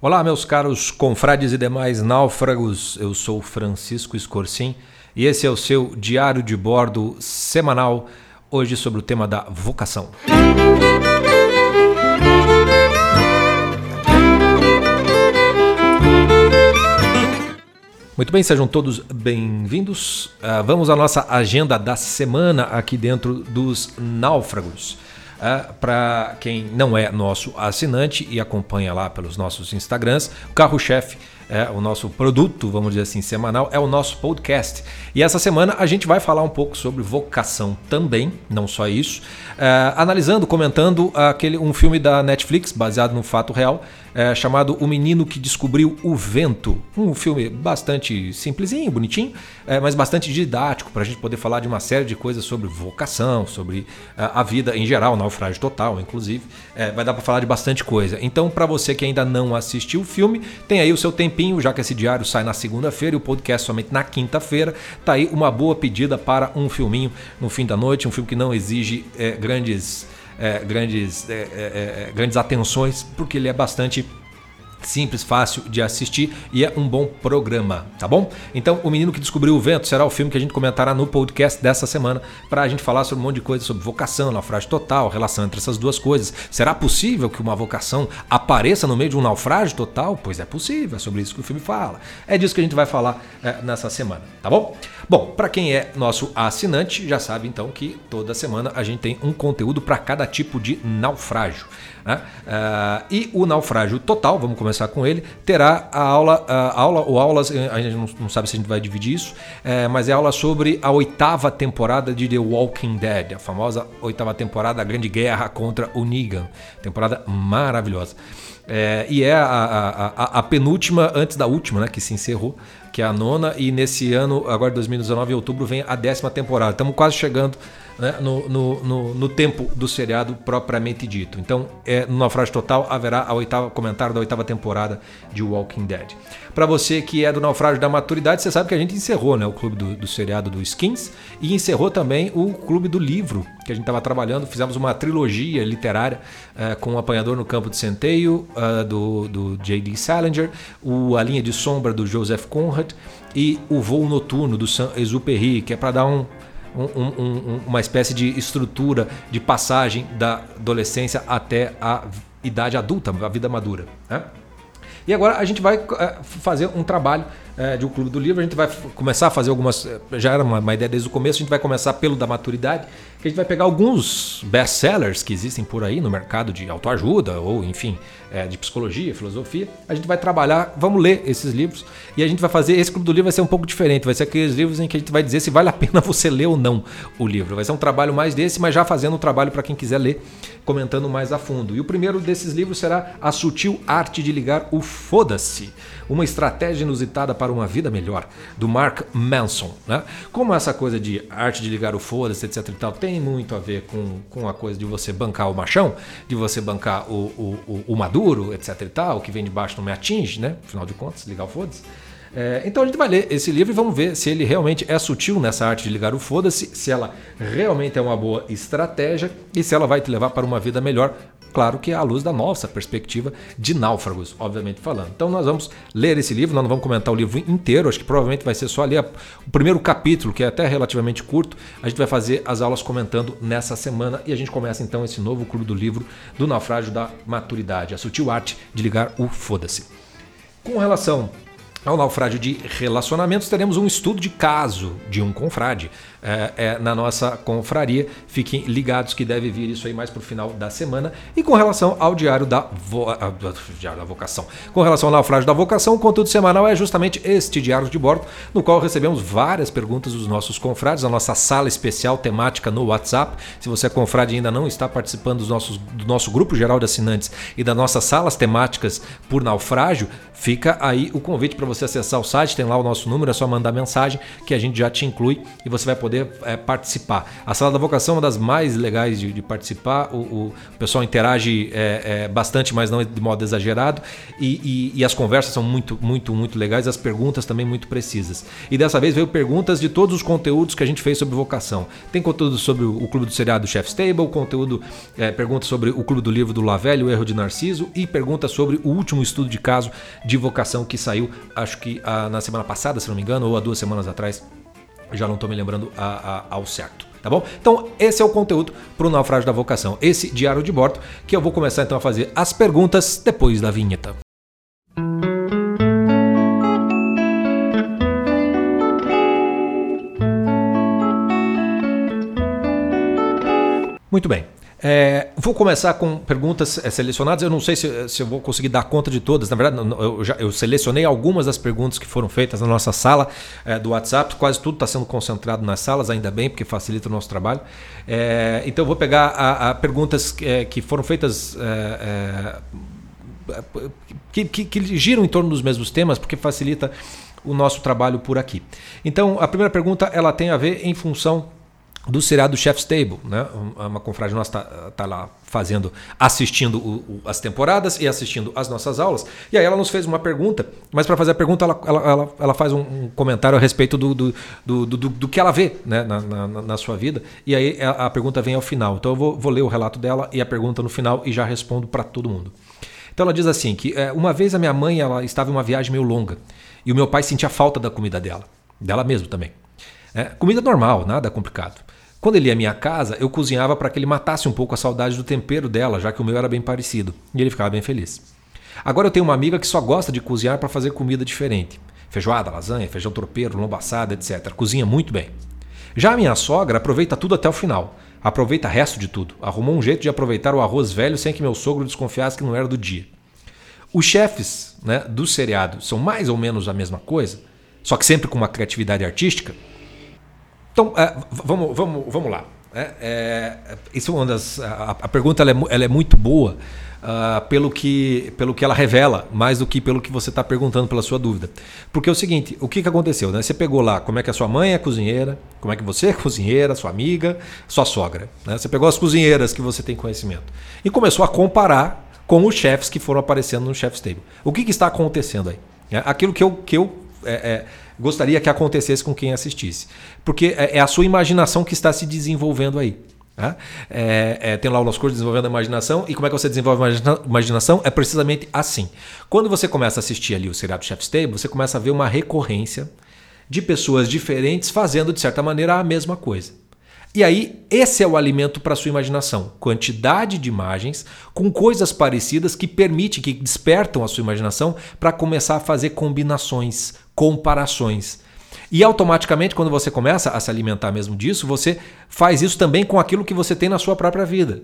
Olá, meus caros confrades e demais náufragos. Eu sou Francisco Escorcim e esse é o seu diário de bordo semanal, hoje sobre o tema da vocação. Muito bem, sejam todos bem-vindos. Uh, vamos à nossa agenda da semana aqui dentro dos náufragos. Uh, Para quem não é nosso assinante e acompanha lá pelos nossos Instagrams, o carro-chefe é, o nosso produto, vamos dizer assim, semanal, é o nosso podcast. E essa semana a gente vai falar um pouco sobre vocação também, não só isso, é, analisando, comentando aquele, um filme da Netflix baseado no fato real, é, chamado O Menino que Descobriu o Vento. Um filme bastante simplesinho, bonitinho, é, mas bastante didático para a gente poder falar de uma série de coisas sobre vocação, sobre é, a vida em geral, naufrágio total, inclusive. É, vai dar para falar de bastante coisa. Então, para você que ainda não assistiu o filme, tem aí o seu tempinho, já que esse diário sai na segunda-feira e o podcast somente na quinta-feira. Tá aí uma boa pedida para um filminho no fim da noite, um filme que não exige é, grandes, é, grandes, é, é, é grandes atenções, porque ele é bastante simples, fácil de assistir e é um bom programa, tá bom? Então, O Menino que Descobriu o Vento será o filme que a gente comentará no podcast dessa semana para a gente falar sobre um monte de coisa sobre vocação, naufrágio total, relação entre essas duas coisas. Será possível que uma vocação apareça no meio de um naufrágio total? Pois é possível, é sobre isso que o filme fala. É disso que a gente vai falar é, nessa semana, tá bom? Bom, para quem é nosso assinante, já sabe então que toda semana a gente tem um conteúdo para cada tipo de naufrágio. Né? Uh, e o naufrágio total, vamos começar com ele, terá a aula, a aula ou aulas, eh, a gente não, sabe se a gente vai dividir isso, é, mas é aula sobre a oitava temporada de The Walking Dead, a famosa oitava temporada, a grande guerra contra o Negan. Temporada maravilhosa. É, e é a, a, a, a, penúltima antes da última, né, que se encerrou, que é a nona, e nesse ano, agora 2019, em outubro, vem a décima temporada. Estamos quase chegando né, no, no, no, no, tempo do seriado propriamente dito. Então, é, no Naufrágio Total haverá a oitava comentário da oitava temporada de Walking Dead. Para você que é do Naufrágio da Maturidade, você sabe que a gente encerrou né, o clube do, do seriado do Skins e encerrou também o clube do livro que a gente estava trabalhando. Fizemos uma trilogia literária uh, com o Apanhador no Campo de Centeio, uh, do, do J.D. Salinger, o A Linha de Sombra, do Joseph Conrad e o Voo Noturno, do Saint-Exupéry, que é para dar um um, um, uma espécie de estrutura de passagem da adolescência até a idade adulta, a vida madura. Né? E agora a gente vai é, fazer um trabalho é, de um clube do livro. A gente vai começar a fazer algumas. É, já era uma, ideia desde o começo, a gente vai começar pelo da maturidade, que a gente vai pegar alguns best-sellers que existem por aí no mercado de autoajuda, ou enfim, é, de psicologia, filosofia. A gente vai trabalhar, vamos ler esses livros e a gente vai fazer. Esse clube do livro vai ser um pouco diferente, vai ser aqueles livros em que a gente vai dizer se vale a pena você ler ou não o livro. Vai ser um trabalho mais desse, mas já fazendo um trabalho para quem quiser ler, comentando mais a fundo. E o primeiro desses livros será A Sutil Arte de Ligar o Foda-se, uma estratégia inusitada para uma vida melhor, do Mark Manson. Né? Como essa coisa de arte de ligar o foda-se, etc e tal, tem muito a ver com, com a coisa de você bancar o machão, de você bancar o, o, o, o maduro, etc e tal, que vem de baixo não me atinge, né? Afinal de contas, ligar o foda-se. É, então a gente vai ler esse livro e vamos ver se ele realmente é sutil nessa arte de ligar o foda-se, se ela realmente é uma boa estratégia e se ela vai te levar para uma vida melhor Claro que à luz da nossa perspectiva de náufragos, obviamente falando. Então nós vamos ler esse livro, nós não vamos comentar o livro inteiro, acho que provavelmente vai ser só ler o primeiro capítulo, que é até relativamente curto. A gente vai fazer as aulas comentando nessa semana e a gente começa então esse novo clube do livro do naufrágio da maturidade, a sutil arte de ligar o foda-se. Com relação ao naufrágio de relacionamentos, teremos um estudo de caso de um confrade é, é, na nossa confraria. Fiquem ligados que deve vir isso aí mais para o final da semana. E com relação ao Diário da, vo... diário da Vocação, com relação ao naufrágio da vocação, o conteúdo semanal é justamente este diário de bordo, no qual recebemos várias perguntas dos nossos confrades, a nossa sala especial temática no WhatsApp. Se você é confrade e ainda não está participando dos nossos, do nosso grupo geral de assinantes e das nossas salas temáticas por naufrágio, fica aí o convite para você acessar o site, tem lá o nosso número, é só mandar mensagem que a gente já te inclui e você vai poder é, participar. A Sala da Vocação é uma das mais legais de, de participar, o, o, pessoal interage é, é, bastante, mas não de modo exagerado, e, e, e, as conversas são muito, muito, muito legais, as perguntas também muito precisas. E dessa vez veio perguntas de todos os conteúdos que a gente fez sobre vocação. Tem conteúdo sobre o Clube do Seriado Chef's Table, conteúdo, é, perguntas sobre o Clube do Livro do Lavelli, o Erro de Narciso, e perguntas sobre o último estudo de caso de vocação que saiu, acho que a, na semana passada, se não me engano, ou há duas semanas atrás, já não estou me lembrando a, a, ao certo. Tá bom? Então, esse é o conteúdo para o naufrágio da vocação, esse diário de bordo, que eu vou começar então a fazer as perguntas depois da vinheta. Muito bem. É, vou começar com perguntas é, selecionadas. Eu não sei se, se, eu vou conseguir dar conta de todas. Na verdade, eu, já, eu selecionei algumas das perguntas que foram feitas na nossa sala é, do WhatsApp. Quase tudo está sendo concentrado nas salas, ainda bem, porque facilita o nosso trabalho. É, então, eu vou pegar a, a perguntas é, que foram feitas. É, que, que, que giram em torno dos mesmos temas, porque facilita o nosso trabalho por aqui. Então, a primeira pergunta ela tem a ver em função do seriado Chef's Table, né? Uma confrade nossa está tá lá fazendo, assistindo o, o, as temporadas e assistindo as nossas aulas. E aí ela nos fez uma pergunta, mas para fazer a pergunta ela, ela, ela, ela faz um, um, comentário a respeito do, do, do, do, do que ela vê né? na, na, na, sua vida. E aí a, a, pergunta vem ao final. Então eu vou, vou ler o relato dela e a pergunta no final e já respondo para todo mundo. Então ela diz assim que é, uma vez a minha mãe ela estava em uma viagem meio longa e o meu pai sentia falta da comida dela, dela mesmo também. É, comida normal, nada complicado. Quando ele ia à minha casa, eu cozinhava para que ele matasse um pouco a saudade do tempero dela, já que o meu era bem parecido. E ele ficava bem feliz. Agora eu tenho uma amiga que só gosta de cozinhar para fazer comida diferente. Feijoada, lasanha, feijão tropeiro, lomba assada, etc. Cozinha muito bem. Já a minha sogra aproveita tudo até o final. Aproveita o resto de tudo. Arrumou um jeito de aproveitar o arroz velho sem que meu sogro desconfiasse que não era do dia. Os chefes né, do seriado são mais ou menos a mesma coisa, só que sempre com uma criatividade artística. Então, é, vamos, vamos, vamos lá. É, é, isso é uma das, a, a pergunta ela é, ela é, muito boa uh, pelo, que, pelo que ela revela, mais do que pelo que você está perguntando pela sua dúvida. Porque é o seguinte, o que, que aconteceu? Né? Você pegou lá como é que a sua mãe é cozinheira, como é que você é cozinheira, sua amiga, sua sogra. Né? Você pegou as cozinheiras que você tem conhecimento e começou a comparar com os chefes que foram aparecendo no Chef's Table. O que, que está acontecendo aí? É, aquilo que eu, que eu é, é, gostaria que acontecesse com quem assistisse. Porque é, é a sua imaginação que está se desenvolvendo aí. Tá? É, é, tem lá o nosso curso Desenvolvendo a Imaginação. E como é que você desenvolve a imaginação? É precisamente assim. Quando você começa a assistir ali o seriado Chef's Table, você começa a ver uma recorrência de pessoas diferentes fazendo, de certa maneira, a mesma coisa. E aí, esse é o alimento para sua imaginação. Quantidade de imagens com coisas parecidas que permite, que despertam a sua imaginação para começar a fazer combinações, comparações. E automaticamente, quando você começa a se alimentar mesmo disso, você faz isso também com aquilo que você tem na sua própria vida,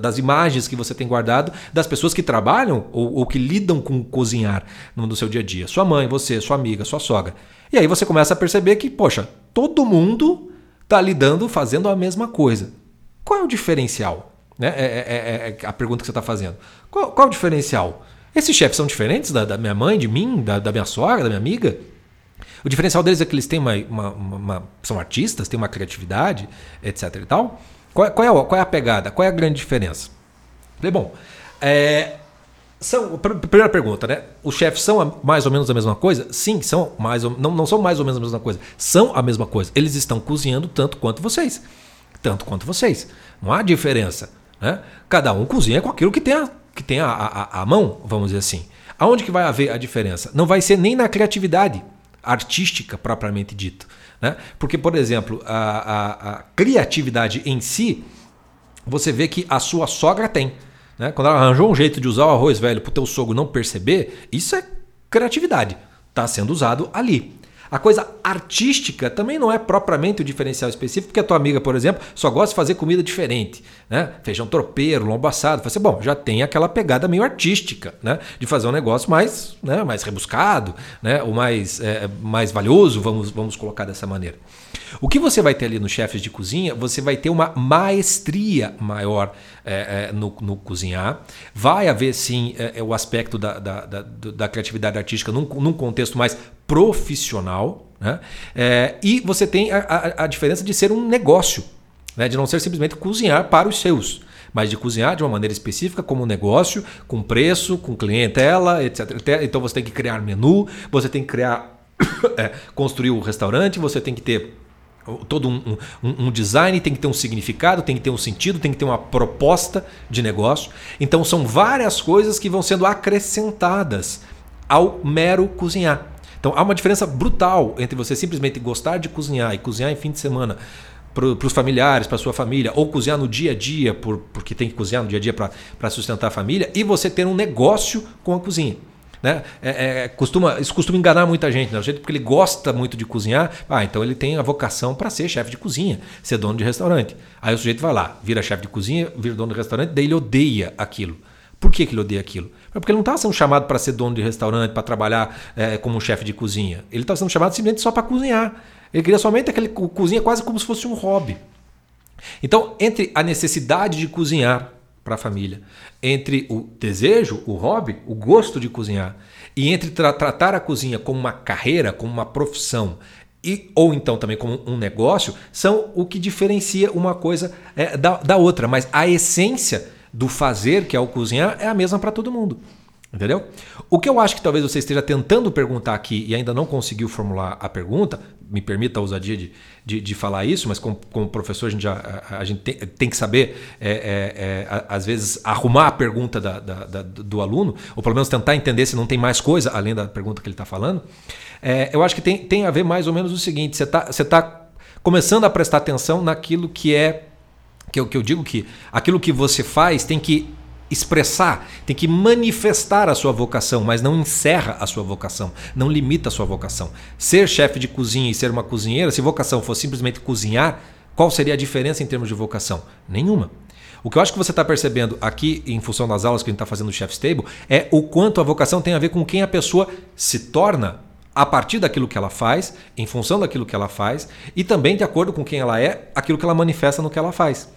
das imagens que você tem guardado, das pessoas que trabalham ou, ou que lidam com cozinhar no, no seu dia a dia. Sua mãe, você, sua amiga, sua sogra. E aí você começa a perceber que, poxa, todo mundo está lidando, fazendo a mesma coisa. Qual é o diferencial? Né? É, é, é, a pergunta que você está fazendo. Qual, qual, é o diferencial? Esses chefes são diferentes da, da minha mãe, de mim, da, da, minha sogra, da minha amiga? O diferencial deles é que eles têm uma, uma, uma, são artistas, têm uma criatividade, etc. E tal. Qual, qual, é, qual é a pegada? Qual é a grande diferença? Falei, bom, é, são, primeira pergunta, né? Os chefes são mais ou menos a mesma coisa? Sim, são mais ou, não, não são mais ou menos a mesma coisa. São a mesma coisa. Eles estão cozinhando tanto quanto vocês. Tanto quanto vocês. Não há diferença. Né? Cada um cozinha com aquilo que tem a, que tem a, a, a mão, vamos dizer assim. Aonde que vai haver a diferença? Não vai ser nem na criatividade artística propriamente dito. Né? Porque, por exemplo, a, a, a criatividade em si, você vê que a sua sogra tem. Né? Quando ela arranjou um jeito de usar o arroz velho para o teu sogro não perceber, isso é criatividade. Está sendo usado ali. A coisa artística também não é propriamente o diferencial específico, porque a tua amiga, por exemplo, só gosta de fazer comida diferente, né? Feijão tropeiro, lombo assado. Você, bom, já tem aquela pegada meio artística, né? De fazer um negócio mais, né? mais rebuscado, né? O mais, é, mais valioso, vamos, vamos colocar dessa maneira. O que você vai ter ali nos chefes de cozinha, você vai ter uma maestria maior é, é, no, no, cozinhar. Vai haver sim é, é o aspecto da, da, da, da criatividade artística num, num, contexto mais profissional. Né? É, e você tem a, a, a, diferença de ser um negócio, né? de não ser simplesmente cozinhar para os seus mas de cozinhar de uma maneira específica, como um negócio, com preço, com clientela, etc. Então você tem que criar menu, você tem que criar, é, construir o restaurante, você tem que ter todo um, um, um, design tem que ter um significado, tem que ter um sentido, tem que ter uma proposta de negócio. Então são várias coisas que vão sendo acrescentadas ao mero cozinhar. Então há uma diferença brutal entre você simplesmente gostar de cozinhar e cozinhar em fim de semana para os familiares, para sua família, ou cozinhar no dia a dia, por, porque tem que cozinhar no dia a dia para sustentar a família, e você ter um negócio com a cozinha. Né? É, é, costuma, isso costuma enganar muita gente, né? porque ele gosta muito de cozinhar, ah, então ele tem a vocação para ser chefe de cozinha, ser dono de restaurante. Aí o sujeito vai lá, vira chefe de cozinha, vira dono de restaurante, daí ele odeia aquilo. Por que, que ele odeia aquilo? É porque ele não está sendo chamado para ser dono de restaurante, para trabalhar é, como chefe de cozinha. Ele está sendo chamado simplesmente só para cozinhar. Ele queria somente aquele cozinha quase como se fosse um hobby. Então, entre a necessidade de cozinhar para a família, entre o desejo, o hobby, o gosto de cozinhar, e entre tra tratar a cozinha como uma carreira, como uma profissão, e, ou então também como um negócio, são o que diferencia uma coisa é, da, da outra. Mas a essência do fazer, que é o cozinhar, é a mesma para todo mundo. Entendeu? O que eu acho que talvez você esteja tentando perguntar aqui e ainda não conseguiu formular a pergunta, me permita a ousadia de, de, de falar isso, mas como, como, professor a gente, já, a, a gente tem, tem, que saber, é, é, é, às vezes, arrumar a pergunta da, da, da, do aluno, ou pelo menos tentar entender se não tem mais coisa além da pergunta que ele está falando. É, eu acho que tem, tem a ver mais ou menos o seguinte: você está tá começando a prestar atenção naquilo que é. Que eu, que eu digo que aquilo que você faz tem que expressar, tem que manifestar a sua vocação, mas não encerra a sua vocação, não limita a sua vocação. Ser chefe de cozinha e ser uma cozinheira, se vocação fosse simplesmente cozinhar, qual seria a diferença em termos de vocação? Nenhuma. O que eu acho que você está percebendo aqui, em função das aulas que a gente está fazendo no Chef's Table, é o quanto a vocação tem a ver com quem a pessoa se torna a partir daquilo que ela faz, em função daquilo que ela faz, e também de acordo com quem ela é, aquilo que ela manifesta no que ela faz.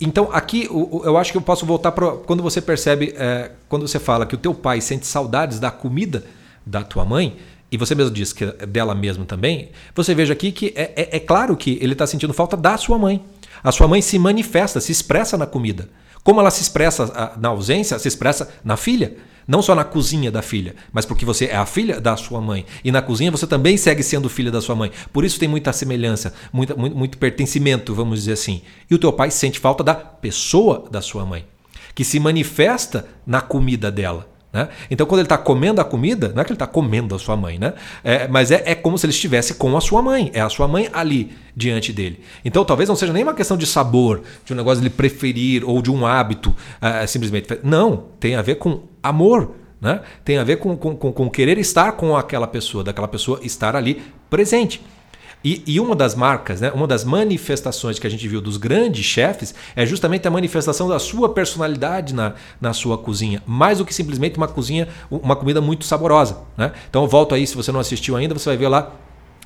Então, aqui eu acho que eu posso voltar para quando você percebe, é, quando você fala que o teu pai sente saudades da comida da tua mãe, e você mesmo diz que é dela mesmo também, você veja aqui que é, é, é claro que ele está sentindo falta da sua mãe. A sua mãe se manifesta, se expressa na comida. Como ela se expressa na ausência, se expressa na filha. Não só na cozinha da filha, mas porque você é a filha da sua mãe. E na cozinha você também segue sendo filha da sua mãe. Por isso tem muita semelhança, muita, muito, muito pertencimento, vamos dizer assim. E o teu pai sente falta da pessoa da sua mãe, que se manifesta na comida dela. Né? Então, quando ele está comendo a comida, não é que ele está comendo a sua mãe, né? É, mas é, é, como se ele estivesse com a sua mãe. É a sua mãe ali diante dele. Então, talvez não seja nem uma questão de sabor, de um negócio de ele preferir ou de um hábito uh, simplesmente. Não, tem a ver com amor. Né? Tem a ver com, com, com, com querer estar com aquela pessoa, daquela pessoa estar ali presente. E, e, uma das marcas, né, uma das manifestações que a gente viu dos grandes chefes é justamente a manifestação da sua personalidade na, na sua cozinha, mais do que simplesmente uma cozinha, uma comida muito saborosa. Né? Então volto aí, se você não assistiu ainda, você vai ver lá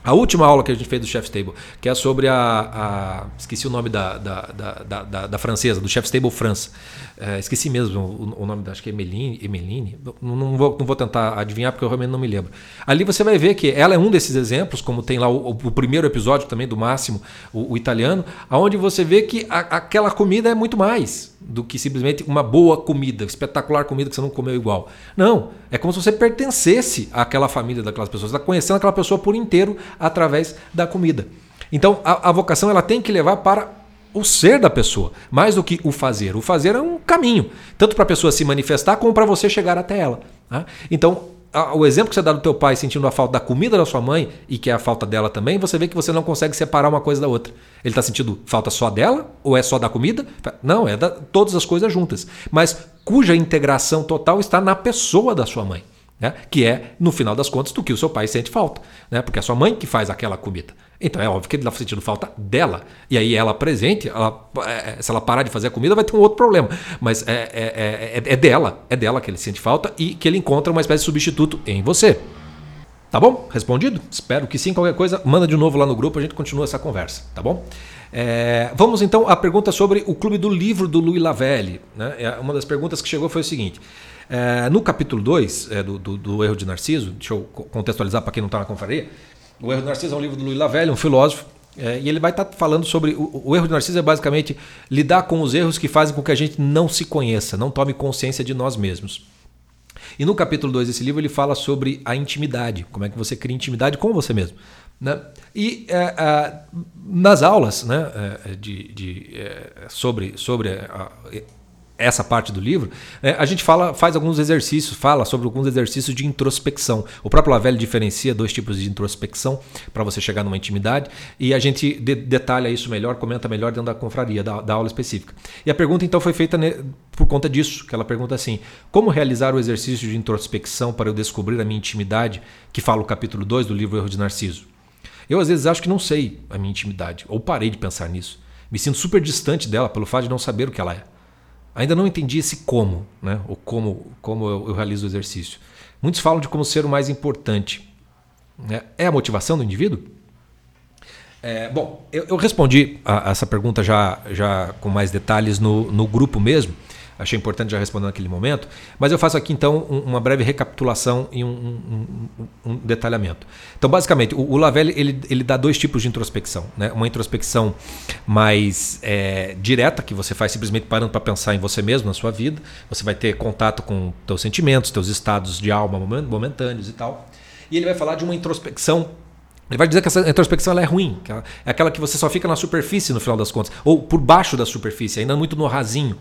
a última aula que a gente fez do Chef's Table, que é sobre a. a esqueci o nome da, da, da, da, da francesa, do Chef's Table França. É, esqueci mesmo o, o, nome, acho que é Emeline. Emeline não, não, vou, não vou tentar adivinhar porque eu realmente não me lembro. Ali você vai ver que ela é um desses exemplos, como tem lá o, o primeiro episódio também do Máximo, o, o italiano, onde você vê que a, aquela comida é muito mais do que simplesmente uma boa comida, espetacular comida que você não comeu igual. Não, é como se você pertencesse àquela família daquelas pessoas, está conhecendo aquela pessoa por inteiro através da comida. Então a, a vocação ela tem que levar para o ser da pessoa, mais do que o fazer. O fazer é um caminho, tanto para a pessoa se manifestar como para você chegar até ela. Né? Então, o exemplo que você dá do teu pai sentindo a falta da comida da sua mãe e que é a falta dela também, você vê que você não consegue separar uma coisa da outra. Ele está sentindo falta só dela ou é só da comida? Não, é da, todas as coisas juntas. Mas cuja integração total está na pessoa da sua mãe. Né? Que é, no final das contas, do que o seu pai sente falta. Né? Porque é a sua mãe que faz aquela comida. Então é óbvio que ele está sentindo falta dela. E aí ela presente, ela, é, se ela parar de fazer a comida, vai ter um outro problema. Mas é, é, é, é dela, é dela que ele sente falta e que ele encontra uma espécie de substituto em você. Tá bom? Respondido? Espero que sim. Qualquer coisa, manda de novo lá no grupo, a gente continua essa conversa, tá bom? É, vamos então à pergunta sobre o clube do livro do Louis Lavelle. Né? É, uma das perguntas que chegou foi o seguinte: é, no capítulo 2 é, do, do, do, Erro de Narciso, deixa eu contextualizar para quem não está na confraria. O Erro de Narciso é um livro do Louis Lavelle, um filósofo, é, e ele vai estar tá falando sobre. O, o, erro de Narciso é basicamente lidar com os erros que fazem com que a gente não se conheça, não tome consciência de nós mesmos. E no capítulo 2 desse livro ele fala sobre a intimidade, como é que você cria intimidade com você mesmo. Né? E é, é, nas aulas né, é, de, de é, sobre, sobre a, essa parte do livro, né, a gente fala, faz alguns exercícios, fala sobre alguns exercícios de introspecção. O próprio Lavelle diferencia dois tipos de introspecção para você chegar numa intimidade e a gente de, detalha isso melhor, comenta melhor dentro da confraria, da, da aula específica. E a pergunta então foi feita por conta disso, que ela pergunta assim: como realizar o exercício de introspecção para eu descobrir a minha intimidade, que fala o capítulo 2 do livro Erro de Narciso? Eu às vezes acho que não sei a minha intimidade, ou parei de pensar nisso. Me sinto super distante dela pelo fato de não saber o que ela é. Ainda não entendi esse como, né? ou como, como eu, eu realizo o exercício. Muitos falam de como ser o mais importante. Né? É a motivação do indivíduo? É, bom, eu, eu respondi a, a, essa pergunta já, já com mais detalhes no, no grupo mesmo achei importante já responder naquele momento, mas eu faço aqui então uma breve recapitulação e um, um, um detalhamento. Então, basicamente, o, o Lavelle ele, ele dá dois tipos de introspecção. Né? Uma introspecção mais é, direta, que você faz simplesmente parando para pensar em você mesmo, na sua vida. Você vai ter contato com teus sentimentos, teus estados de alma momentâneos e tal. E ele vai falar de uma introspecção ele vai dizer que essa introspecção é ruim, é aquela que você só fica na superfície no final das contas, ou por baixo da superfície, ainda muito no rasinho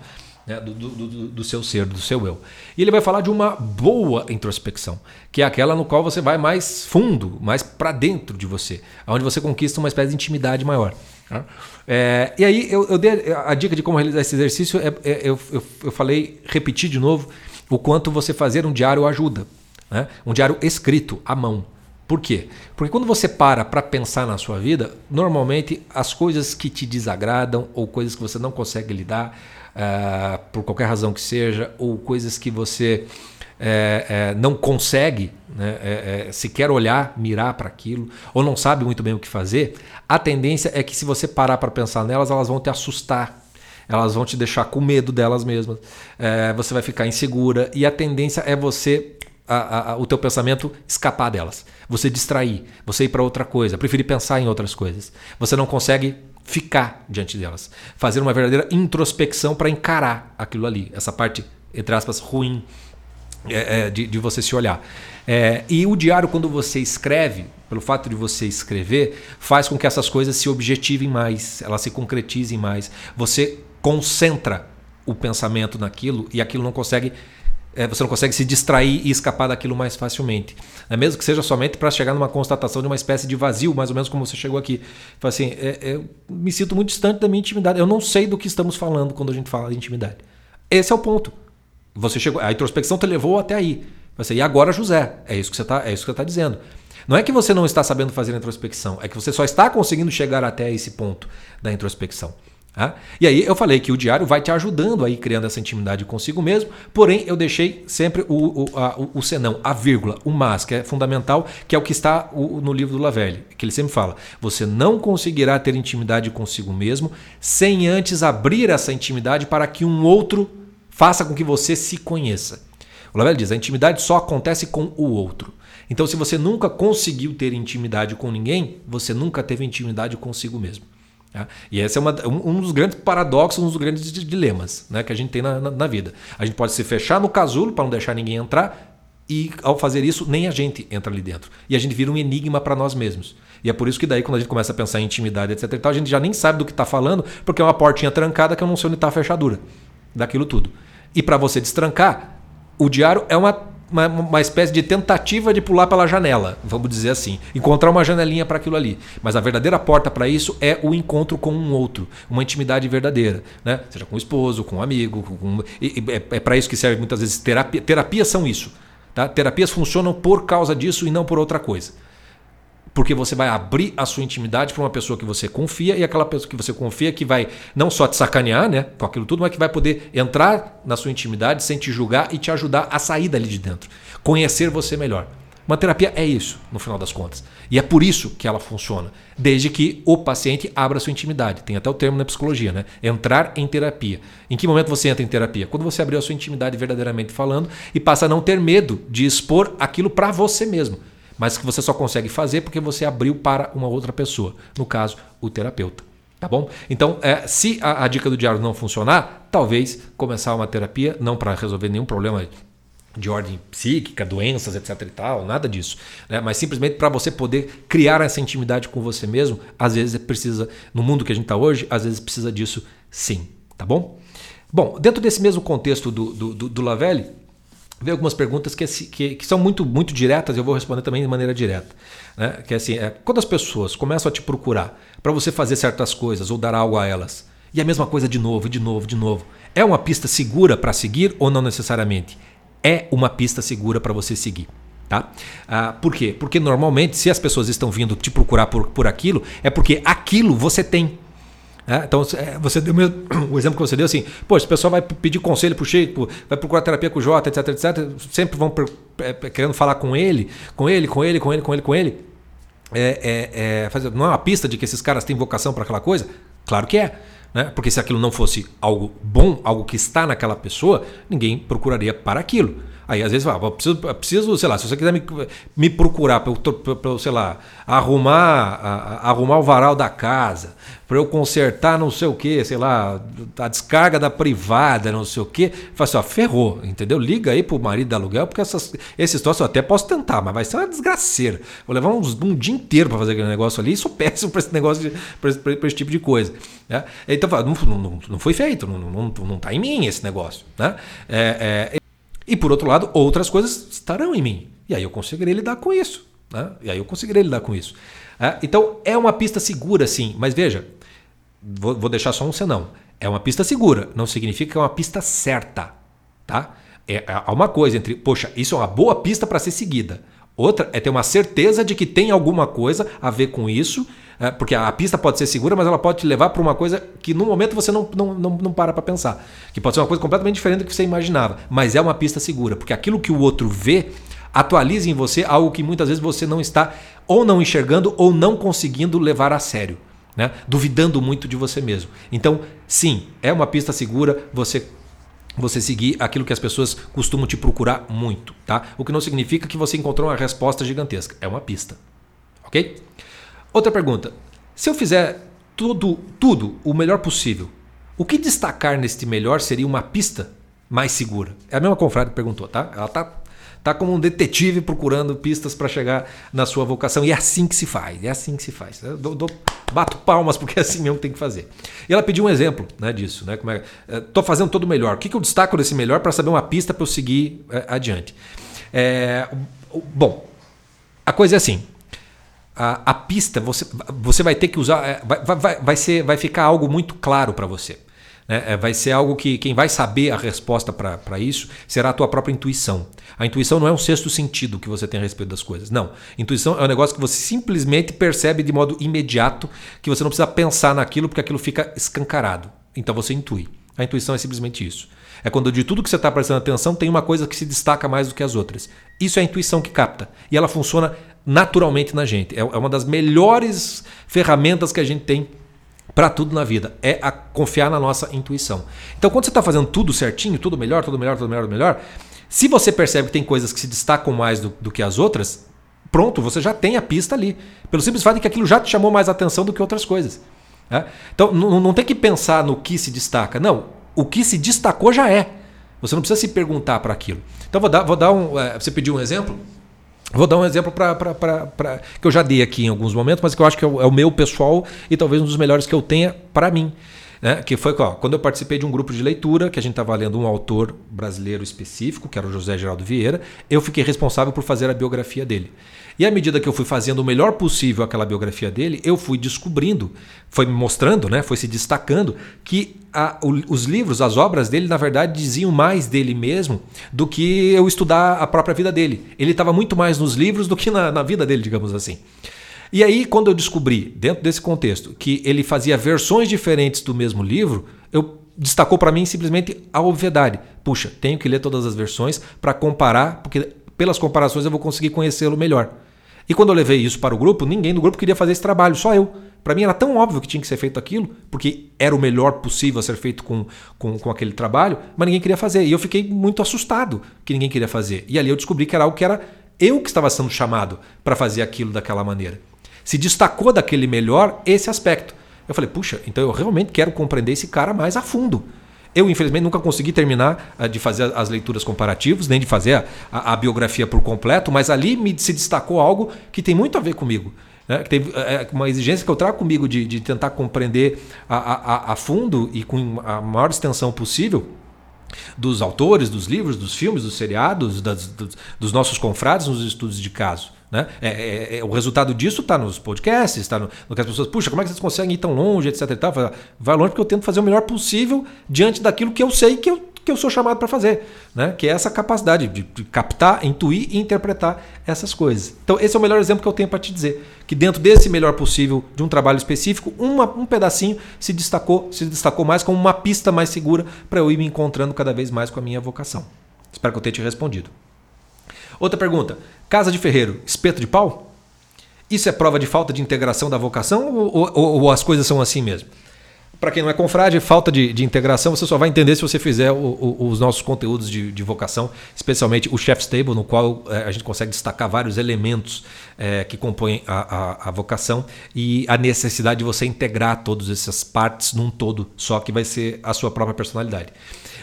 né, do, do, do, do, seu ser, do seu eu. E ele vai falar de uma boa introspecção, que é aquela no qual você vai mais fundo, mais para dentro de você, onde você conquista uma espécie de intimidade maior. Tá? É, e aí eu, eu, dei a dica de como realizar esse exercício, é, é, eu, eu, eu falei, repetir de novo, o quanto você fazer um diário ajuda. Né? Um diário escrito à mão. Por quê? Porque quando você para para pensar na sua vida, normalmente as coisas que te desagradam ou coisas que você não consegue lidar, uh, por qualquer razão que seja, ou coisas que você é, é, não consegue né, é, sequer olhar, mirar para aquilo, ou não sabe muito bem o que fazer, a tendência é que se você parar para pensar nelas, elas vão te assustar. Elas vão te deixar com medo delas mesmas. Você vai ficar insegura e a tendência é você a, a, o teu pensamento escapar delas, você distrair, você ir para outra coisa, preferir pensar em outras coisas. Você não consegue ficar diante delas. Fazer uma verdadeira introspecção para encarar aquilo ali, essa parte, entre aspas, ruim é, é, de, de, você se olhar. É, e o diário, quando você escreve, pelo fato de você escrever, faz com que essas coisas se objetivem mais, elas se concretizem mais. Você concentra o pensamento naquilo e aquilo não consegue é, você não consegue se distrair e escapar daquilo mais facilmente. É mesmo que seja somente para chegar numa constatação de uma espécie de vazio, mais ou menos como você chegou aqui. Fala assim, é, é, eu me sinto muito distante da minha intimidade. Eu não sei do que estamos falando quando a gente fala de intimidade. Esse é o ponto. Você chegou, a introspecção te levou até aí. Você, e agora, José? É isso que você está, é isso que você está dizendo. Não é que você não está sabendo fazer a introspecção, é que você só está conseguindo chegar até esse ponto da introspecção. Tá? E aí eu falei que o diário vai te ajudando aí criando essa intimidade consigo mesmo, porém eu deixei sempre o, o, a, o, senão, a vírgula, o mas, que é fundamental, que é o que está o, no livro do Lavelle, que ele sempre fala: você não conseguirá ter intimidade consigo mesmo sem antes abrir essa intimidade para que um outro faça com que você se conheça. O Lavelle diz: a intimidade só acontece com o outro. Então, se você nunca conseguiu ter intimidade com ninguém, você nunca teve intimidade consigo mesmo. Tá? E esse é uma, um dos grandes paradoxos, um dos grandes dilemas né, que a gente tem na, na, na vida. A gente pode se fechar no casulo para não deixar ninguém entrar, e ao fazer isso, nem a gente entra ali dentro. E a gente vira um enigma para nós mesmos. E é por isso que daí, quando a gente começa a pensar em intimidade, etc. Tal, a gente já nem sabe do que está falando, porque é uma portinha trancada que eu não sei onde está a fechadura daquilo tudo. E para você destrancar, o diário é uma uma, uma espécie de tentativa de pular pela janela, vamos dizer assim. Encontrar uma janelinha para aquilo ali. Mas a verdadeira porta para isso é o encontro com um outro, uma intimidade verdadeira. Né? Seja com o esposo, com um amigo. Com... é, é para isso que serve muitas vezes terapia. Terapias são isso. Tá? Terapias funcionam por causa disso e não por outra coisa. Porque você vai abrir a sua intimidade para uma pessoa que você confia e aquela pessoa que você confia que vai não só te sacanear né, com aquilo tudo, mas que vai poder entrar na sua intimidade sem te julgar e te ajudar a sair dali de dentro. Conhecer você melhor. Uma terapia é isso, no final das contas. E é por isso que ela funciona. Desde que o paciente abra sua intimidade. Tem até o termo na psicologia, né? Entrar em terapia. Em que momento você entra em terapia? Quando você abriu a sua intimidade verdadeiramente falando e passa a não ter medo de expor aquilo para você mesmo mas que você só consegue fazer porque você abriu para uma outra pessoa, no caso, o terapeuta. Tá bom? Então, é, se a, a dica do diário não funcionar, talvez começar uma terapia, não para resolver nenhum problema de ordem psíquica, doenças, etc e tal, nada disso, né? mas simplesmente para você poder criar essa intimidade com você mesmo, às vezes precisa, no mundo que a gente está hoje, às vezes precisa disso sim, tá bom? Bom, dentro desse mesmo contexto do, do, do, do Lavelli, veio algumas perguntas que, que, que, são muito, muito diretas e eu vou responder também de maneira direta. Né? Que é assim, é, quando as pessoas começam a te procurar para você fazer certas coisas ou dar algo a elas, e a mesma coisa de novo, de novo, de novo, é uma pista segura para seguir ou não necessariamente? É uma pista segura para você seguir. Tá? Ah, por quê? Porque normalmente, se as pessoas estão vindo te procurar por, por aquilo, é porque aquilo você tem. É, então, é, você deu o exemplo que você deu assim, poxa, o pessoal vai pedir conselho para o Chico, vai procurar terapia com o Jota, etc, etc, sempre vão é, querendo falar com ele, com ele, com ele, com ele, com ele, com ele. É, é, é, não é uma pista de que esses caras têm vocação para aquela coisa? Claro que é. Né? Porque se aquilo não fosse algo bom, algo que está naquela pessoa, ninguém procuraria para aquilo. Aí às vezes fala, eu preciso, eu preciso, sei lá, se você quiser me, me procurar para eu, sei lá, arrumar, a, arrumar o varal da casa, para eu consertar não sei o que, sei lá, a descarga da privada, não sei o que, fala assim, ó, ferrou, entendeu? Liga aí pro marido da aluguel, porque essas, esse troço eu até posso tentar, mas vai ser uma desgraceira. Vou levar uns, um dia inteiro para fazer aquele negócio ali, e sou péssimo para esse negócio, para esse, esse, tipo de coisa. Né? Então, não, não, não foi feito, não, não, não tá em mim esse negócio. Né? É, é, e por outro lado, outras coisas estarão em mim. E aí eu conseguirei lidar com isso. Né? E aí eu conseguirei lidar com isso. É, então é uma pista segura, sim. Mas veja, vou, vou deixar só um senão. É uma pista segura, não significa que é uma pista certa. Tá? É, é há uma coisa entre, poxa, isso é uma boa pista para ser seguida. Outra é ter uma certeza de que tem alguma coisa a ver com isso, é, porque a pista pode ser segura, mas ela pode te levar para uma coisa que no momento você não, não, não, não para para pensar. Que pode ser uma coisa completamente diferente do que você imaginava, mas é uma pista segura, porque aquilo que o outro vê atualiza em você algo que muitas vezes você não está ou não enxergando ou não conseguindo levar a sério. Né? Duvidando muito de você mesmo. Então, sim, é uma pista segura você você seguir aquilo que as pessoas costumam te procurar muito, tá? O que não significa que você encontrou uma resposta gigantesca. É uma pista. Ok? Outra pergunta. Se eu fizer tudo, tudo o melhor possível, o que destacar neste melhor seria uma pista mais segura? É a mesma confrade que perguntou, tá? Ela tá, tá como um detetive procurando pistas para chegar na sua vocação. E é assim que se faz. É assim que se faz. Eu dou, dou, bato palmas porque é assim mesmo que tem que fazer. E ela pediu um exemplo né, disso. Né? Como é, tô fazendo todo o melhor. O que, que eu destaco desse melhor para saber uma pista para eu seguir é, adiante? É, bom, a coisa é assim a, a pista você, você vai ter que usar, é, vai, vai, vai, ser, vai ficar algo muito claro para você. Né? É, vai ser algo que quem vai saber a resposta para isso será a tua própria intuição. A intuição não é um sexto sentido que você tem a respeito das coisas. Não. Intuição é um negócio que você simplesmente percebe de modo imediato, que você não precisa pensar naquilo porque aquilo fica escancarado. Então você intui. A intuição é simplesmente isso. É quando de tudo que você está prestando atenção tem uma coisa que se destaca mais do que as outras. Isso é a intuição que capta. E ela funciona naturalmente na gente. É, é uma das melhores ferramentas que a gente tem para tudo na vida. É a confiar na nossa intuição. Então, quando você está fazendo tudo certinho, tudo melhor, tudo melhor, tudo melhor, tudo melhor, se você percebe que tem coisas que se destacam mais do, do que as outras, pronto, você já tem a pista ali. Pelo simples fato de que aquilo já te chamou mais atenção do que outras coisas. Né? Então, não tem que pensar no que se destaca. Não, o que se destacou já é. Você não precisa se perguntar para aquilo. Então, vou dar, vou dar um. É, você pediu um exemplo? Vou dar um exemplo pra, pra, pra, pra, que eu já dei aqui em alguns momentos, mas que eu acho que é o, é o meu pessoal e talvez um dos melhores que eu tenha para mim. né, que foi ó, quando eu participei de um grupo de leitura, que a gente estava lendo um autor brasileiro específico, que era o José Geraldo Vieira, eu fiquei responsável por fazer a biografia dele. E à medida que eu fui fazendo o melhor possível aquela biografia dele, eu fui descobrindo, foi me mostrando, né, foi se destacando, que a, os livros, as obras dele, na verdade, diziam mais dele mesmo do que eu estudar a própria vida dele. Ele estava muito mais nos livros do que na, na vida dele, digamos assim. E aí, quando eu descobri, dentro desse contexto, que ele fazia versões diferentes do mesmo livro, eu destacou para mim simplesmente a obviedade. Puxa, tenho que ler todas as versões para comparar, porque pelas comparações eu vou conseguir conhecê-lo melhor. E quando eu levei isso para o grupo, ninguém do grupo queria fazer esse trabalho, só eu. Para mim era tão óbvio que tinha que ser feito aquilo, porque era o melhor possível a ser feito com, com, com, aquele trabalho, mas ninguém queria fazer. E eu fiquei muito assustado que ninguém queria fazer. E ali eu descobri que era algo que era eu que estava sendo chamado para fazer aquilo daquela maneira se destacou daquele melhor esse aspecto. Eu falei, puxa, então eu realmente quero compreender esse cara mais a fundo. Eu, infelizmente, nunca consegui terminar uh, de fazer as leituras comparativas, nem de fazer a, a, a, biografia por completo, mas ali me se destacou algo que tem muito a ver comigo. Né? Que tem é, uma exigência que eu trago comigo de, de tentar compreender a, a, a fundo e com a maior extensão possível dos autores, dos livros, dos filmes, dos seriados, das, dos, dos nossos confrades nos estudos de caso. Né? É, é, é, o resultado disso está nos podcasts, está no, no, que as pessoas, puxa, como é que vocês conseguem ir tão longe, etc. E tal. Vai longe porque eu tento fazer o melhor possível diante daquilo que eu sei que eu, que eu sou chamado para fazer, né? que é essa capacidade de, de, captar, intuir e interpretar essas coisas. Então, esse é o melhor exemplo que eu tenho para te dizer. Que dentro desse melhor possível, de um trabalho específico, uma, um pedacinho se destacou, se destacou mais como uma pista mais segura para eu ir me encontrando cada vez mais com a minha vocação. Espero que eu tenha te respondido. Outra pergunta: casa de ferreiro, espeto de pau? Isso é prova de falta de integração da vocação ou, ou, ou as coisas são assim mesmo? Para quem não é confrade, falta de, de, integração, você só vai entender se você fizer o, o, os nossos conteúdos de, de, vocação, especialmente o Chef's Table, no qual é, a gente consegue destacar vários elementos é, que compõem a, a, a, vocação e a necessidade de você integrar todas essas partes num todo só, que vai ser a sua própria personalidade.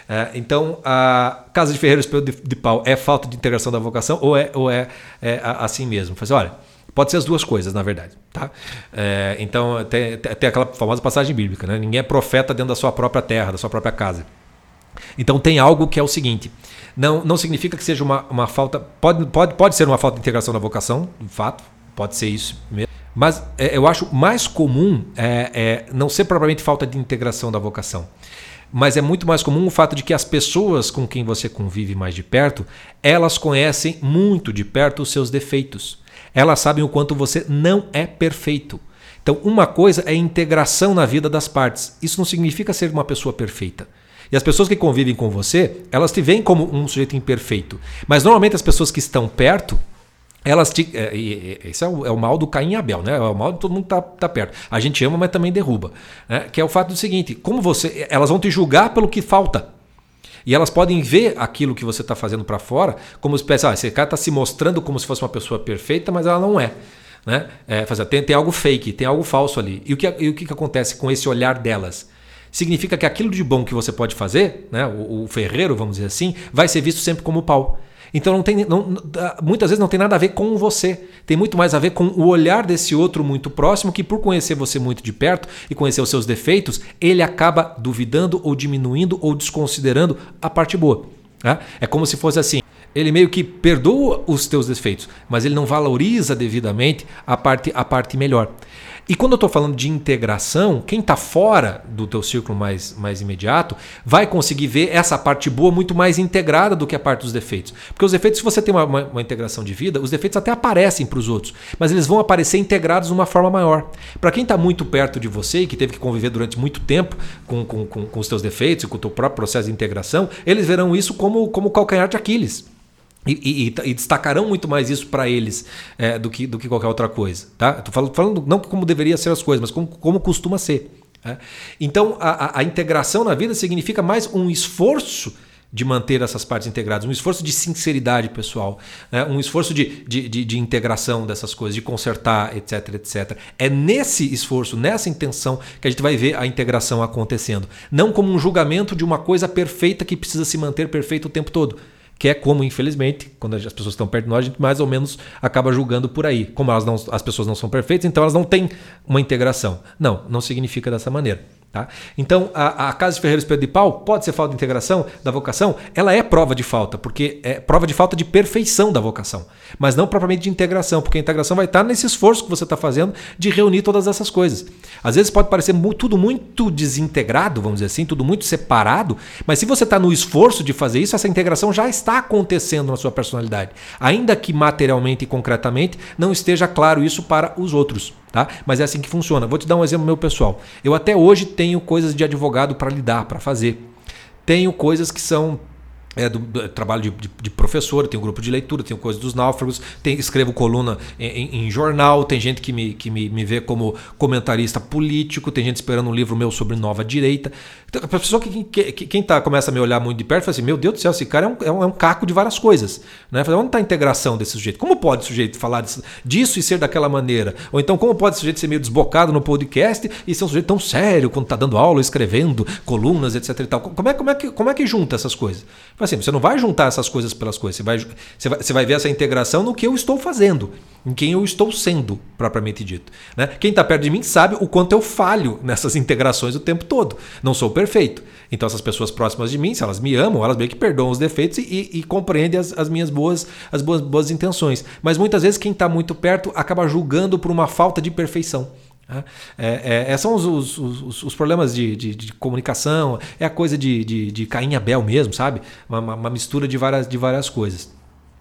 É, então, a Casa de Ferreiro Espelho de, de, Pau é falta de integração da vocação ou é, ou é, é assim mesmo? Fazer, olha, pode ser as duas coisas, na verdade. Tá? É, então, tem, tem aquela famosa passagem bíblica: né? ninguém é profeta dentro da sua própria terra, da sua própria casa. Então, tem algo que é o seguinte. Não, não significa que seja uma, uma falta. Pode, pode, pode ser uma falta de integração da vocação, de fato, pode ser isso mesmo. Mas é, eu acho mais comum é, é, não ser propriamente falta de integração da vocação mas é muito mais comum o fato de que as pessoas com quem você convive mais de perto, elas conhecem muito de perto os seus defeitos. Elas sabem o quanto você não é perfeito. Então, uma coisa é integração na vida das partes. Isso não significa ser uma pessoa perfeita. E as pessoas que convivem com você, elas te veem como um sujeito imperfeito. Mas normalmente as pessoas que estão perto, elas te, é, esse é o, é o, mal do Caim e Abel, né? É o mal de todo mundo tá, tá perto. A gente ama, mas também derruba. Né? Que é o fato do seguinte: como você. Elas vão te julgar pelo que falta. E elas podem ver aquilo que você está fazendo para fora como espécie. Ah, esse cara está se mostrando como se fosse uma pessoa perfeita, mas ela não é. Né? É, fazer, tem, tem algo fake, tem algo falso ali. E o que, e o que, que acontece com esse olhar delas? Significa que aquilo de bom que você pode fazer, né? o, o ferreiro, vamos dizer assim, vai ser visto sempre como pau. Então não tem, não, muitas vezes não tem nada a ver com você. Tem muito mais a ver com o olhar desse outro muito próximo que, por conhecer você muito de perto e conhecer os seus defeitos, ele acaba duvidando ou diminuindo ou desconsiderando a parte boa. Né? É como se fosse assim. Ele meio que perdoa os teus defeitos, mas ele não valoriza devidamente a parte, a parte melhor. E quando eu estou falando de integração, quem está fora do teu círculo mais, mais imediato vai conseguir ver essa parte boa muito mais integrada do que a parte dos defeitos. Porque os defeitos, se você tem uma, uma, uma integração de vida, os defeitos até aparecem para os outros, mas eles vão aparecer integrados de uma forma maior. Para quem está muito perto de você e que teve que conviver durante muito tempo com, com, com, com os teus defeitos e com o teu próprio processo de integração, eles verão isso como, como calcanhar de Aquiles. E, e, e, destacarão muito mais isso para eles é, do, que, do que qualquer outra coisa. Tá? Estou falando, falando, não como deveria ser as coisas, mas como, como costuma ser. É? Então, a, a, integração na vida significa mais um esforço de manter essas partes integradas, um esforço de sinceridade pessoal, né? um esforço de, de, de, de, integração dessas coisas, de consertar, etc, etc. É nesse esforço, nessa intenção, que a gente vai ver a integração acontecendo. Não como um julgamento de uma coisa perfeita que precisa se manter perfeita o tempo todo que é como, infelizmente, quando as pessoas estão perto de nós, a gente mais ou menos acaba julgando por aí. Como elas não, as pessoas não são perfeitas, então elas não têm uma integração. Não, não significa dessa maneira. Tá? Então, a, a Casa de Ferreiro Espelho de Pau pode ser falta de integração da vocação? Ela é prova de falta, porque é prova de falta de perfeição da vocação, mas não propriamente de integração, porque a integração vai estar nesse esforço que você está fazendo de reunir todas essas coisas. Às vezes pode parecer tudo muito desintegrado, vamos dizer assim, tudo muito separado, mas se você está no esforço de fazer isso, essa integração já está acontecendo na sua personalidade, ainda que materialmente e concretamente não esteja claro isso para os outros. Tá? Mas é assim que funciona. Vou te dar um exemplo meu pessoal. Eu até hoje tenho coisas de advogado para lidar, para fazer. Tenho coisas que são é, do, do, trabalho de, de, de, professor, tenho um grupo de leitura, tenho coisa dos náufragos, tenho, escrevo coluna em, em, em, jornal, tem gente que, me, que me, me vê como comentarista político, tem gente esperando um livro meu sobre nova direita. Então, a pessoa que, que, que quem tá, começa a me olhar muito de perto fala assim: Meu Deus do céu, esse cara é um, é um, é um caco de várias coisas. Né? Fala, Onde está a integração desse sujeito? Como pode o sujeito falar disso, disso, e ser daquela maneira? Ou então, como pode o sujeito ser meio desbocado no podcast e ser um sujeito tão sério quando está dando aula, escrevendo colunas, etc. E tal? Como, é, como, é que, como é que junta essas coisas? Assim, você não vai juntar essas coisas pelas coisas, você vai, você vai, você vai ver essa integração no que eu estou fazendo, em quem eu estou sendo, propriamente dito. Né? Quem está perto de mim sabe o quanto eu falho nessas integrações o tempo todo. Não sou perfeito. Então, essas pessoas próximas de mim, se elas me amam, elas meio que perdoam os defeitos e, e compreendem as, as, minhas boas, as boas, boas intenções. Mas muitas vezes quem está muito perto acaba julgando por uma falta de perfeição. Né? É, é, é, são os, os, os, os problemas de, de, de, comunicação, é a coisa de, de, de Caim Abel mesmo, sabe? Uma, uma, mistura de várias, de várias coisas.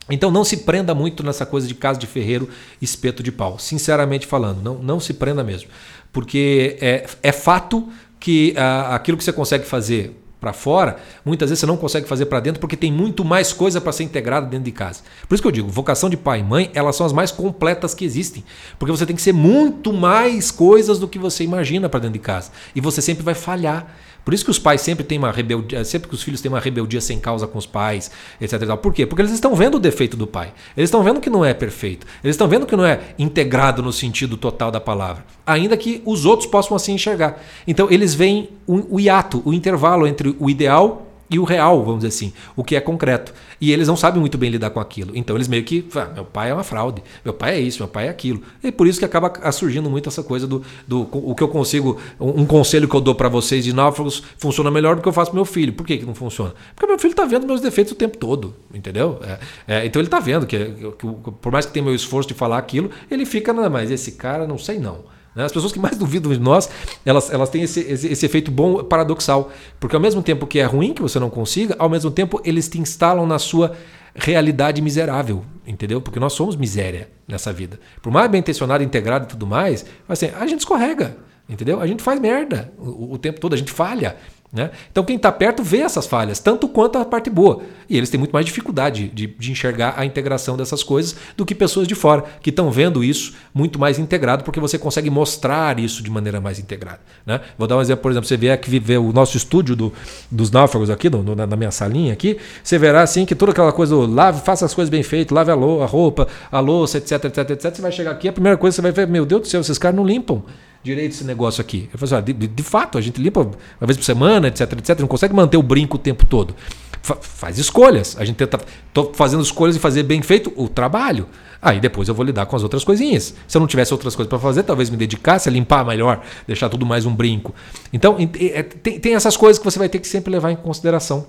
Então não se prenda muito nessa coisa de casa de ferreiro, espeto de pau. Sinceramente falando, não, não se prenda mesmo. Porque é, é fato que ah, aquilo que você consegue fazer para fora, muitas vezes você não consegue fazer para dentro porque tem muito mais coisa para ser integrada dentro de casa. Por isso que eu digo, vocação de pai e mãe, elas são as mais completas que existem, porque você tem que ser muito mais coisas do que você imagina para dentro de casa. E você sempre vai falhar. Por isso que os pais sempre têm uma rebeldia, sempre que os filhos têm uma rebeldia sem causa com os pais, etc. Por quê? Porque eles estão vendo o defeito do pai. Eles estão vendo que não é perfeito. Eles estão vendo que não é integrado no sentido total da palavra. Ainda que os outros possam assim enxergar. Então eles veem o, o hiato, o intervalo entre o ideal e o real, vamos dizer assim, o que é concreto. E eles não sabem muito bem lidar com aquilo. Então eles meio que, ah, meu pai é uma fraude, meu pai é isso, meu pai é aquilo. E por isso que acaba surgindo muito essa coisa do, do o que eu consigo, um conselho que eu dou para vocês de náufragos funciona melhor do que eu faço pro meu filho. Por que, que não funciona? Porque meu filho está vendo meus defeitos o tempo todo, entendeu? É, é, então ele está vendo que, que, que, por mais que tenha meu esforço de falar aquilo, ele fica, mas esse cara não sei não. Né? As pessoas que mais duvidam de nós, elas, elas têm esse, esse, esse, efeito bom paradoxal. Porque ao mesmo tempo que é ruim que você não consiga, ao mesmo tempo eles te instalam na sua realidade miserável, entendeu? Porque nós somos miséria nessa vida. Por mais bem intencionado, integrado e tudo mais, assim, a gente escorrega, entendeu? A gente faz merda o, o tempo todo, a gente falha. Né? Então quem está perto vê essas falhas, tanto quanto a parte boa. E eles têm muito mais dificuldade de, de enxergar a integração dessas coisas do que pessoas de fora, que estão vendo isso muito mais integrado, porque você consegue mostrar isso de maneira mais integrada. Né? Vou dar um exemplo, por exemplo, você vier aqui ver o nosso estúdio do, dos náufragos aqui, no, na minha salinha aqui, você verá assim que toda aquela coisa, lave, faça as coisas bem feitas, lave a, a roupa, a louça, etc, etc, etc. Você vai chegar aqui, a primeira coisa que você vai ver, meu Deus do céu, esses caras não limpam direito esse negócio aqui. Eu falei assim, ah, de, de, fato, a gente limpa uma vez por semana, etc, etc. Não consegue manter o brinco o tempo todo. Fa faz escolhas. A gente tenta. Tô fazendo escolhas e fazer bem feito o trabalho. Aí depois eu vou lidar com as outras coisinhas. Se eu não tivesse outras coisas para fazer, talvez me dedicasse a limpar melhor, deixar tudo mais um brinco. Então, é, tem, tem essas coisas que você vai ter que sempre levar em consideração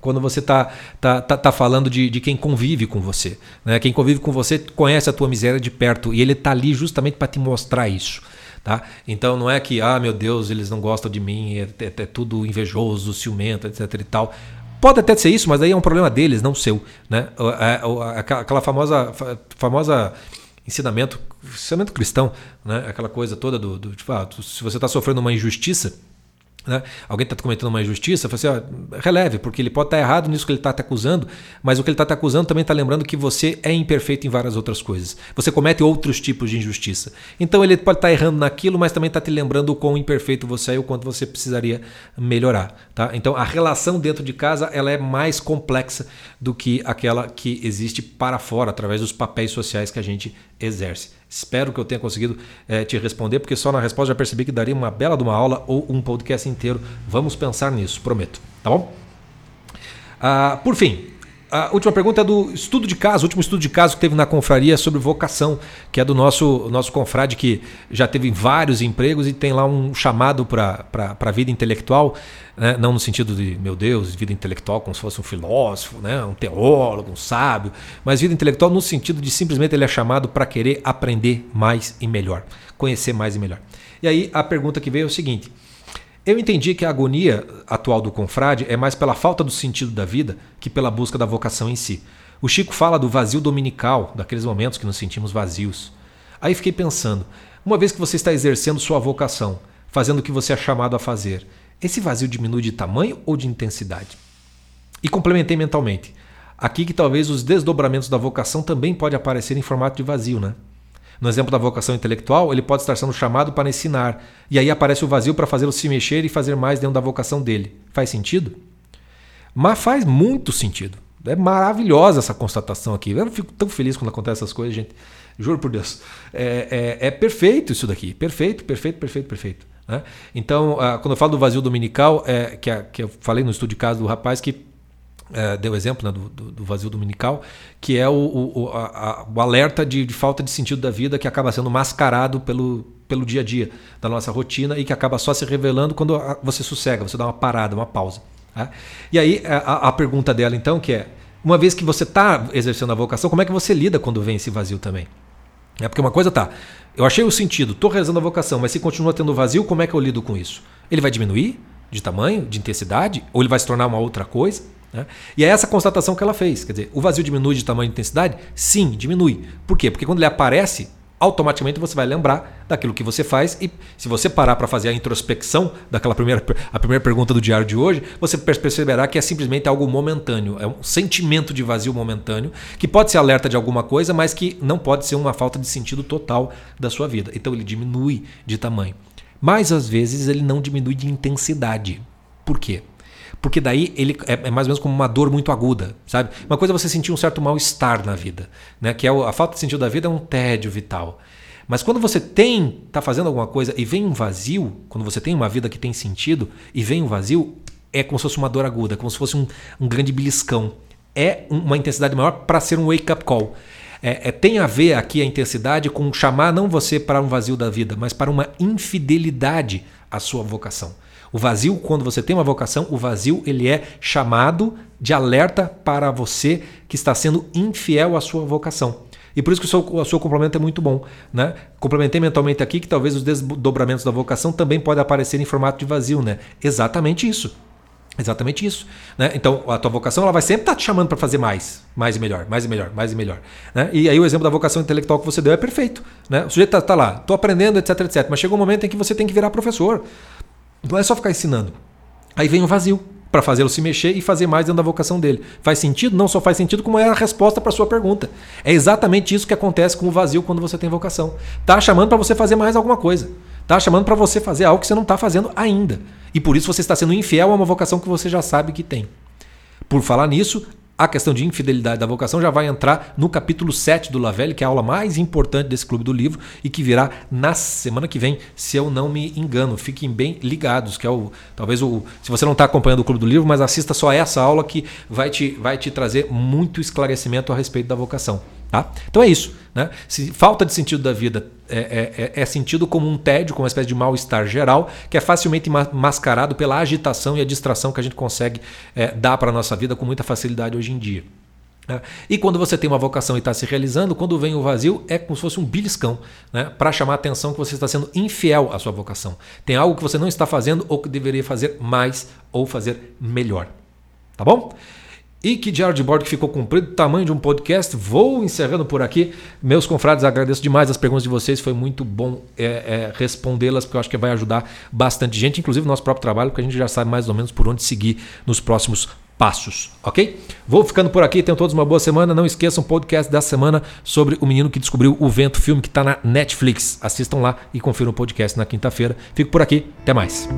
quando você está tá, tá, tá, falando de, de quem convive com você. Né? Quem convive com você conhece a tua miséria de perto e ele está ali justamente para te mostrar isso. Tá? Então não é que, ah, meu Deus, eles não gostam de mim, é, é, é tudo invejoso, ciumento, etc e tal. Pode até ser isso, mas aí é um problema deles, não seu. Né? Aquela famosa, famosa ensinamento, ensinamento cristão, né? aquela coisa toda do, do tipo, ah, se você está sofrendo uma injustiça, né? Alguém está cometendo uma injustiça, assim, ó, releve, porque ele pode estar tá errado nisso que ele está te acusando, mas o que ele está te acusando também está lembrando que você é imperfeito em várias outras coisas. Você comete outros tipos de injustiça. Então ele pode estar tá errando naquilo, mas também está te lembrando o quão imperfeito você é e o quanto você precisaria melhorar. Tá? Então a relação dentro de casa ela é mais complexa do que aquela que existe para fora, através dos papéis sociais que a gente exerce. Espero que eu tenha conseguido é, te responder, porque só na resposta já percebi que daria uma bela de uma aula ou um podcast inteiro. Vamos pensar nisso, prometo. Tá bom? Ah, por fim, a última pergunta é do estudo de caso, o último estudo de caso que teve na confraria sobre vocação, que é do nosso, nosso confrade que já teve vários empregos e tem lá um chamado para a vida intelectual, né? não no sentido de, meu Deus, vida intelectual como se fosse um filósofo, né? um teólogo, um sábio, mas vida intelectual no sentido de simplesmente ele é chamado para querer aprender mais e melhor, conhecer mais e melhor. E aí a pergunta que veio é o seguinte. Eu entendi que a agonia atual do confrade é mais pela falta do sentido da vida que pela busca da vocação em si. O Chico fala do vazio dominical, daqueles momentos que nos sentimos vazios. Aí fiquei pensando, uma vez que você está exercendo sua vocação, fazendo o que você é chamado a fazer, esse vazio diminui de tamanho ou de intensidade? E complementei mentalmente. Aqui que talvez os desdobramentos da vocação também podem aparecer em formato de vazio, né? No exemplo da vocação intelectual, ele pode estar sendo chamado para ensinar, e aí aparece o vazio para fazê-lo se mexer e fazer mais dentro da vocação dele. Faz sentido? Mas faz muito sentido. É maravilhosa essa constatação aqui. Eu fico tão feliz quando acontece essas coisas, gente. Juro por Deus. É, é, é perfeito isso daqui. Perfeito, perfeito, perfeito, perfeito. Né? Então, ah, quando eu falo do vazio dominical, é, que, que eu falei no estudo de caso do rapaz que é, deu exemplo né, do, do, do, vazio dominical, que é o, o, a, o alerta de, de, falta de sentido da vida que acaba sendo mascarado pelo, pelo dia a dia da nossa rotina e que acaba só se revelando quando você sossega, você dá uma parada, uma pausa. Tá? E aí a, a, pergunta dela então, que é, uma vez que você está exercendo a vocação, como é que você lida quando vem esse vazio também? É porque uma coisa tá, eu achei o sentido, estou realizando a vocação, mas se continua tendo vazio, como é que eu lido com isso? Ele vai diminuir de tamanho, de intensidade, ou ele vai se tornar uma outra coisa? Né? E é essa constatação que ela fez. Quer dizer, o vazio diminui de tamanho e intensidade? Sim, diminui. Por quê? Porque quando ele aparece, automaticamente você vai lembrar daquilo que você faz e se você parar para fazer a introspecção daquela primeira, a primeira pergunta do diário de hoje, você perceberá que é simplesmente algo momentâneo, é um sentimento de vazio momentâneo que pode ser alerta de alguma coisa, mas que não pode ser uma falta de sentido total da sua vida. Então ele diminui de tamanho. Mas às vezes ele não diminui de intensidade. Por quê? Porque daí ele é, é, mais ou menos como uma dor muito aguda, sabe? Uma coisa é você sentir um certo mal-estar na vida, né? Que é a falta de sentido da vida é um tédio vital. Mas quando você tem, está fazendo alguma coisa e vem um vazio, quando você tem uma vida que tem sentido e vem um vazio, é como se fosse uma dor aguda, como se fosse um, um grande beliscão. É uma intensidade maior para ser um wake-up call. É, é, tem a ver aqui a intensidade com chamar não você para um vazio da vida, mas para uma infidelidade à sua vocação. O vazio, quando você tem uma vocação, o vazio ele é chamado de alerta para você que está sendo infiel à sua vocação. E por isso que o seu, o seu complemento é muito bom. Né? Complementei mentalmente aqui que talvez os desdobramentos da vocação também podem aparecer em formato de vazio. Né? Exatamente isso. Exatamente isso. Né? Então, a tua vocação ela vai sempre estar te chamando para fazer mais, mais e melhor, mais e melhor, mais e melhor. Né? E aí o exemplo da vocação intelectual que você deu é perfeito. Né? O sujeito está tá lá, estou aprendendo, etc, etc. Mas chega um momento em que você tem que virar professor. Não é só ficar ensinando. Aí vem o vazio para fazê-lo se mexer e fazer mais dentro da vocação dele. Faz sentido? Não só faz sentido, como é a resposta para sua pergunta. É exatamente isso que acontece com o vazio quando você tem vocação. Tá chamando para você fazer mais alguma coisa. Tá chamando para você fazer algo que você não está fazendo ainda. E por isso você está sendo infiel a uma vocação que você já sabe que tem. Por falar nisso, a questão de infidelidade da vocação já vai entrar no capítulo 7 do Lavelle, que é a aula mais importante desse clube do livro e que virá na semana que vem, se eu não me engano. Fiquem bem ligados, que é o talvez o se você não está acompanhando o clube do livro, mas assista só essa aula que vai te, vai te trazer muito esclarecimento a respeito da vocação. Tá? Então é isso. Né? Se falta de sentido da vida é, é, é, é sentido como um tédio, como uma espécie de mal-estar geral, que é facilmente mascarado pela agitação e a distração que a gente consegue é, dar para a nossa vida com muita facilidade hoje em dia. Né? E quando você tem uma vocação e está se realizando, quando vem o vazio, é como se fosse um beliscão né? para chamar a atenção que você está sendo infiel à sua vocação. Tem algo que você não está fazendo ou que deveria fazer mais ou fazer melhor. Tá bom? E que diário de bordo que ficou cumprido, tamanho de um podcast. Vou encerrando por aqui. Meus confrades, agradeço demais as perguntas de vocês. Foi muito bom é, é, respondê-las, porque eu acho que vai ajudar bastante gente, inclusive nosso próprio trabalho, porque a gente já sabe mais ou menos por onde seguir nos próximos passos, ok? Vou ficando por aqui, tenham todos uma boa semana. Não esqueçam o podcast da semana sobre o menino que descobriu o vento, filme que está na Netflix. Assistam lá e confiram o podcast na quinta-feira. Fico por aqui, até mais.